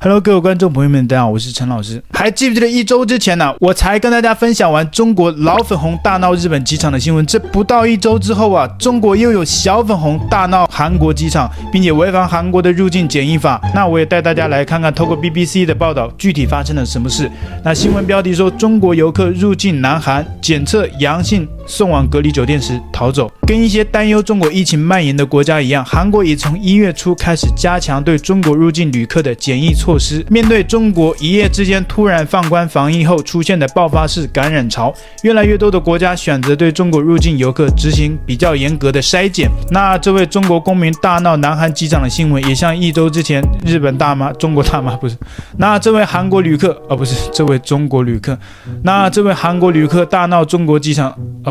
Hello，各位观众朋友们，大家好，我是陈老师。还记不记得一周之前呢、我才跟大家分享完中国老粉红大闹日本机场的新闻。这不到一周之后啊，中国又有小粉红大闹韩国机场，并且违反韩国的入境检疫法。那我也带大家来看看，透过 BBC 的报道，具体发生了什么事。那新闻标题说，中国游客入境南韩检测阳性，送往隔离酒店时逃走。跟一些担忧中国疫情蔓延的国家一样，韩国也从一月初开始加强对中国入境旅客的检疫措施。面对中国一夜之间突然放宽防疫后出现的爆发式感染潮，越来越多的国家选择对中国入境游客执行比较严格的筛检。那这位中国公民大闹南韩机场的新闻，也像一周之前日本大妈、中国大妈不是？那这位韩国旅客啊、不是这位中国旅客，那这位韩国旅客大闹中国机场啊。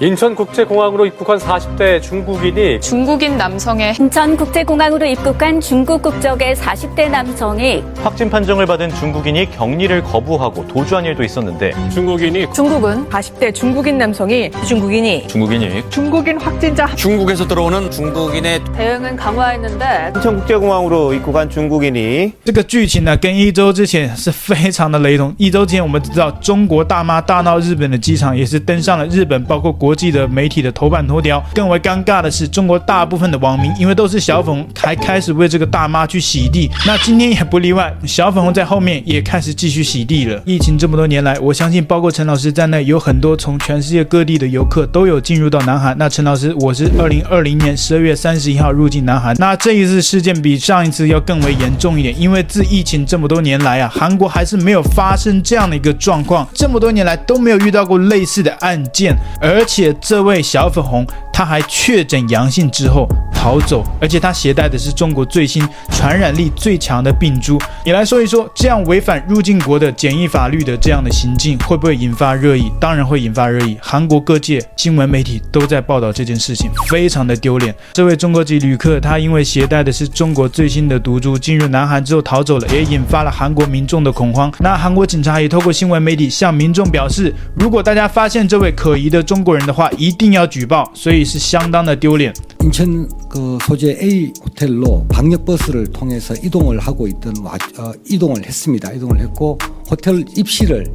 인천국제공항으로 입국한 40대 중국인이 중국인 남성의 인천국제공항으로 입국한 중국 국적의 40대 남성이 확진 판정을 받은 중국인이 격리를 거부하고 도주한 일도 있었는데 중국인이 중국은 40대 중국인 남성이 중국인이 중국인이 중국인 확진자 중국에서 들어오는 중국인의 대응은 강화했는데 인천국제공항으로 입국한 중국인이 这个剧情呢，跟一周之前是非常的雷同。一周之前我们知道中国大妈大闹日本的机场，也是登上了日本包括国。 国际的媒体的头版头条，更为尴尬的是，中国大部分的网民因为都是小粉红，还开始为这个大妈去洗地。那今天也不例外，小粉红在后面也开始继续洗地了。疫情这么多年来，我相信包括陈老师在内，有很多从全世界各地的游客都有进入到南韩。那陈老师，我是二零二零年十二月三十一号入境南韩。那这一次事件比上一次要更为严重一点，因为自疫情这么多年来啊，韩国还是没有发生这样的一个状况，这么多年来都没有遇到过类似的案件，而且。且这位小粉红，他还确诊阳性之后逃走，而且他携带的是中国最新传染力最强的病株。你来说一说，这样违反入境国的检疫法律的这样的行径，会不会引发热议？当然会引发热议。韩国各界新闻媒体都在报道这件事情，非常的丢脸。这位中国籍旅客，他因为携带的是中国最新的毒株，进入南韩之后逃走了，也引发了韩国民众的恐慌。那韩国警察也透过新闻媒体向民众表示，如果大家发现这位可疑的中国人的话，一定要举报。所以。是相当的丢脸。 인천 그 소재 A 호텔로 방역 버스를 통해서 이동을 하고 있던 와, 어, 이동을 했습니다. 이동을 했고 호텔 입시를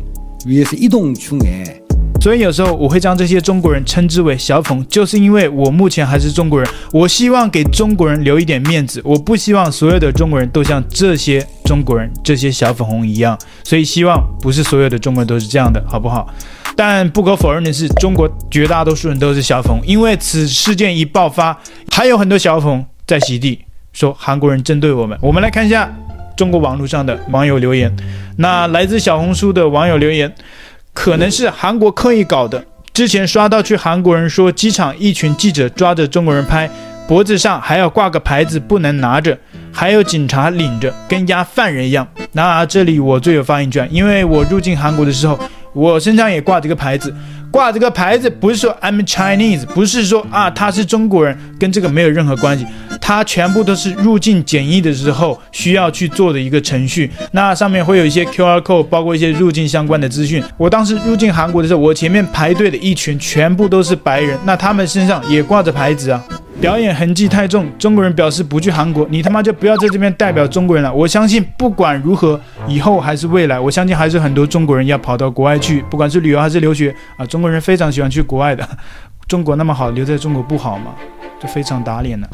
위해서 이동 중에 所以有时候我会将这些中国人称之为小粉，就是因为我目前还是中国人，我希望给中国人留一点面子，我不希望所有的中国人都像这些中国人、这些小粉红一样，所以希望不是所有的中国人都是这样的，好不好？但不可否认的是，中国绝大多数人都是小粉，因为此事件一爆发，还有很多小粉在洗地，说韩国人针对我们。我们来看一下中国网络上的网友留言。那来自小红书的网友留言，可能是韩国刻意搞的。之前刷到去韩国人说，机场一群记者抓着中国人拍，脖子上还要挂个牌子，不能拿着，还有警察领着，跟押犯人一样。那这里我最有发言权，因为我入境韩国的时候。我身上也挂着个牌子，挂这个牌子不是说 I'm Chinese，不是说啊他是中国人，跟这个没有任何关系，他全部都是入境检疫的时候需要去做的一个程序。那上面会有一些 QR code，包括一些入境相关的资讯。我当时入境韩国的时候，我前面排队的一群全部都是白人，那他们身上也挂着牌子啊。表演痕迹太重，中国人表示不去韩国，你他妈就不要在这边代表中国人了。我相信不管如何，以后还是未来，我相信还是很多中国人要跑到国外去，不管是旅游还是留学啊。中国人非常喜欢去国外的，中国那么好，留在中国不好吗？就非常打脸了。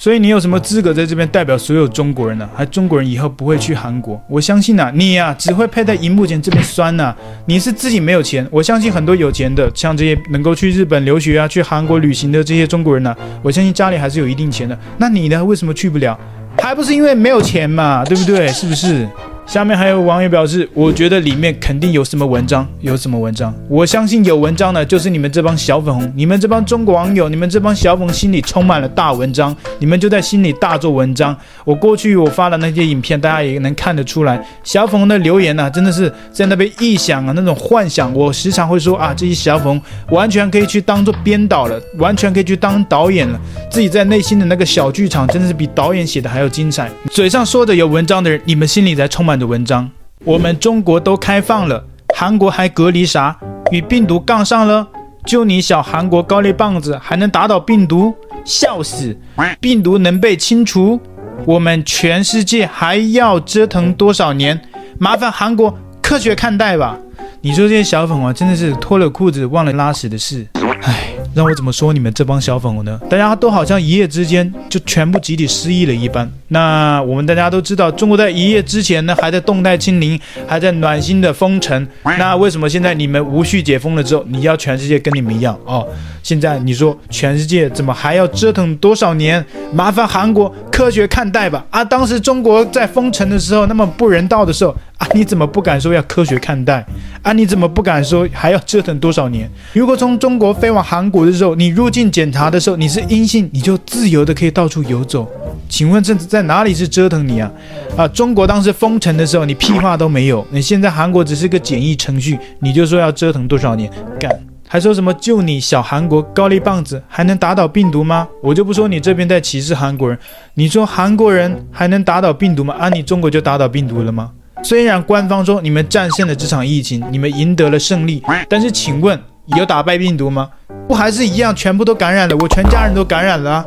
所以你有什么资格在这边代表所有中国人呢？还中国人以后不会去韩国？我相信啊，你呀、啊、只会配在荧幕前这边酸呐、啊。你是自己没有钱，我相信很多有钱的，像这些能够去日本留学啊、去韩国旅行的这些中国人呢、啊，我相信家里还是有一定钱的。那你呢？为什么去不了？还不是因为没有钱嘛，对不对？是不是？下面还有网友表示，我觉得里面肯定有什么文章，有什么文章？我相信有文章的，就是你们这帮小粉红，你们这帮中国网友，你们这帮小粉红心里充满了大文章，你们就在心里大做文章。我过去我发的那些影片，大家也能看得出来，小粉红的留言呢、真的是在那边臆想啊，那种幻想。我时常会说啊，这些小粉红完全可以去当做编导了，完全可以去当导演了，自己在内心的那个小剧场，真的是比导演写的还要精彩。嘴上说的有文章的人，你们心里才充满。的文章。我们中国都开放了，韩国还隔离啥？与病毒杠上了？就你小韩国高丽棒子还能打倒病毒？笑死！病毒能被清除？我们全世界还要折腾多少年？麻烦韩国科学看待吧。你说这些小粉红，真的是脱了裤子忘了拉屎的事。唉。让我怎么说你们这帮小粉红呢？大家都好像一夜之间就全部集体失忆了一般。那我们大家都知道，中国在一夜之前呢，还在动态清零，还在暖心的封城。那为什么现在你们无序解封了之后，你要全世界跟你们一样哦？现在你说全世界怎么还要折腾多少年？麻烦韩国科学看待吧。啊，当时中国在封城的时候那么不人道的时候。啊，你怎么不敢说要科学看待？啊，你怎么不敢说还要折腾多少年？如果从中国飞往韩国的时候，你入境检查的时候你是阴性，你就自由的可以到处游走。请问这在哪里是折腾你啊？啊，中国当时封城的时候，你屁话都没有。你现在韩国只是个检疫程序，你就说要折腾多少年？干，还说什么就你小韩国高丽棒子还能打倒病毒吗？我就不说你这边在歧视韩国人，你说韩国人还能打倒病毒吗？啊，你中国就打倒病毒了吗？虽然官方说你们战胜了这场疫情，你们赢得了胜利，但是请问有打败病毒吗？不还是一样，全部都感染了，我全家人都感染了啊！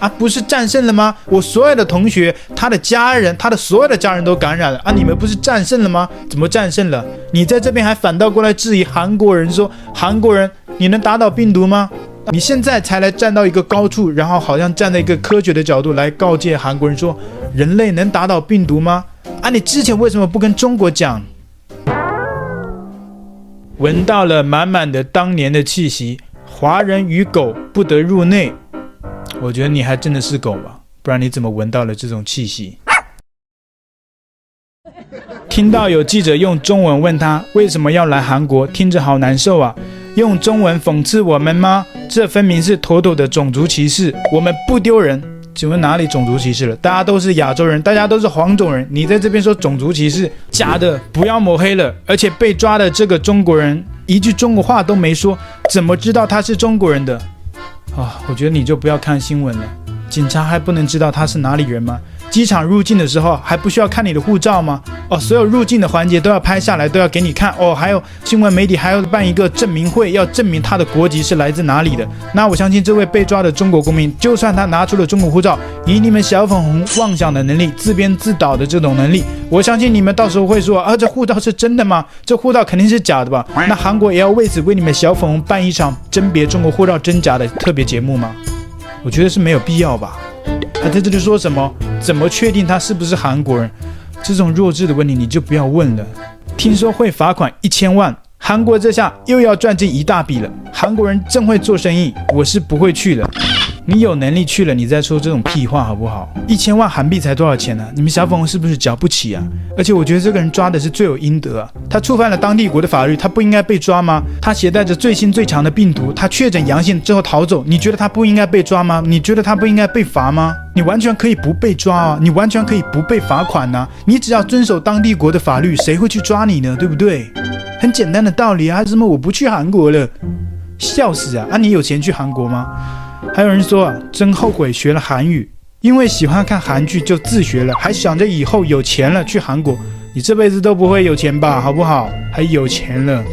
啊，不是战胜了吗？我所有的同学，他的家人，他的所有的家人都感染了啊！你们不是战胜了吗？怎么战胜了？你在这边还反倒过来质疑韩国人，说韩国人你能打倒病毒吗？你现在才来站到一个高处，然后好像站在一个科学的角度来告诫韩国人说，人类能打倒病毒吗？啊！你之前为什么不跟中国讲？闻到了满满的当年的气息，华人与狗不得入内。我觉得你还真的是狗吧，不然你怎么闻到了这种气息？听到有记者用中文问他为什么要来韩国，听着好难受啊！用中文讽刺我们吗？这分明是妥妥的种族歧视，我们不丢人。请问哪里种族歧视了？大家都是亚洲人，大家都是黄种人，你在这边说种族歧视，假的，不要抹黑了。而且被抓的这个中国人一句中国话都没说，怎么知道他是中国人的？啊、我觉得你就不要看新闻了，警察还不能知道他是哪里人吗？机场入境的时候还不需要看你的护照吗？哦，所有入境的环节都要拍下来，都要给你看。哦，还有新闻媒体还要办一个证明会，要证明他的国籍是来自哪里的。那我相信这位被抓的中国公民，就算他拿出了中国护照，以你们小粉红妄想的能力、自编自导的这种能力，我相信你们到时候会说啊，这护照是真的吗？这护照肯定是假的吧？那韩国也要为此为你们小粉红办一场甄别中国护照真假的特别节目吗？我觉得是没有必要吧。还在这里说什么？怎么确定他是不是韩国人？这种弱智的问题你就不要问了。听说会罚款一千万，韩国这下又要赚进一大笔了。韩国人真会做生意，我是不会去的。你有能力去了，你再说这种屁话好不好？一千万韩币才多少钱呢？你们小粉红是不是缴不起啊？而且我觉得这个人抓的是罪有应得啊！他触犯了当地国的法律，他不应该被抓吗？他携带着最新最强的病毒，他确诊阳性之后逃走，你觉得他不应该被抓吗？你觉得他不应该被罚吗？你完全可以不被抓啊！你完全可以不被罚款呐！你只要遵守当地国的法律，谁会去抓你呢？对不对？很简单的道理啊！什么我不去韩国了？笑死啊！啊，你有钱去韩国吗？还有人说啊，真后悔学了韩语，因为喜欢看韩剧就自学了，还想着以后有钱了去韩国。你这辈子都不会有钱吧，好不好？还有钱了。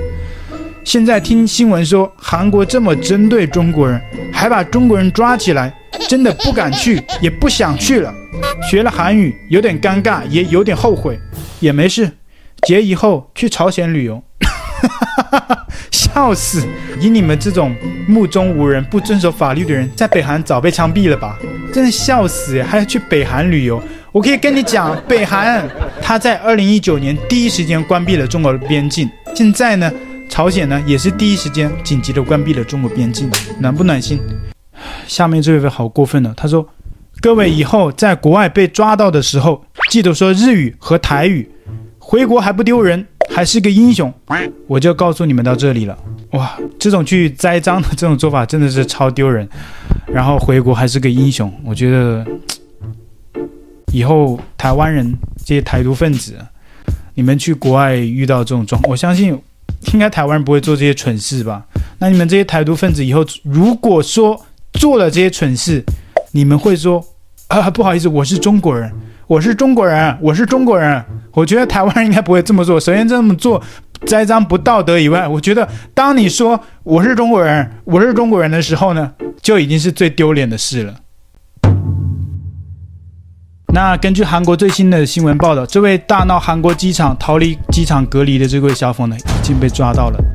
现在听新闻说韩国这么针对中国人，还把中国人抓起来，真的不敢去，也不想去了。学了韩语有点尴尬，也有点后悔，也没事，姐以后去朝鲜旅游。笑死！以你们这种目中无人、不遵守法律的人，在北韩早被枪毙了吧？真的笑死！还要去北韩旅游？我可以跟你讲，北韩他在二零一九年第一时间关闭了中国的边境。现在呢，朝鲜呢也是第一时间紧急的关闭了中国边境，暖不暖心？下面这位好过分了，他说：“各位以后在国外被抓到的时候，记得说日语和台语，回国还不丢人。”还是个英雄，我就告诉你们到这里了。哇，这种去栽赃的这种做法真的是超丢人。然后回国还是个英雄，我觉得以后台湾人这些台独分子，你们去国外遇到这种状况，我相信应该台湾人不会做这些蠢事吧？那你们这些台独分子以后如果说做了这些蠢事，你们会说啊，不好意思，我是中国人。我是中国人，我是中国人。我觉得台湾人应该不会这么做。首先这么做栽赃不道德以外，我觉得当你说我是中国人，我是中国人的时候呢，就已经是最丢脸的事了。那根据韩国最新的新闻报道，这位大闹韩国机场、逃离机场隔离的这位小粉呢，已经被抓到了。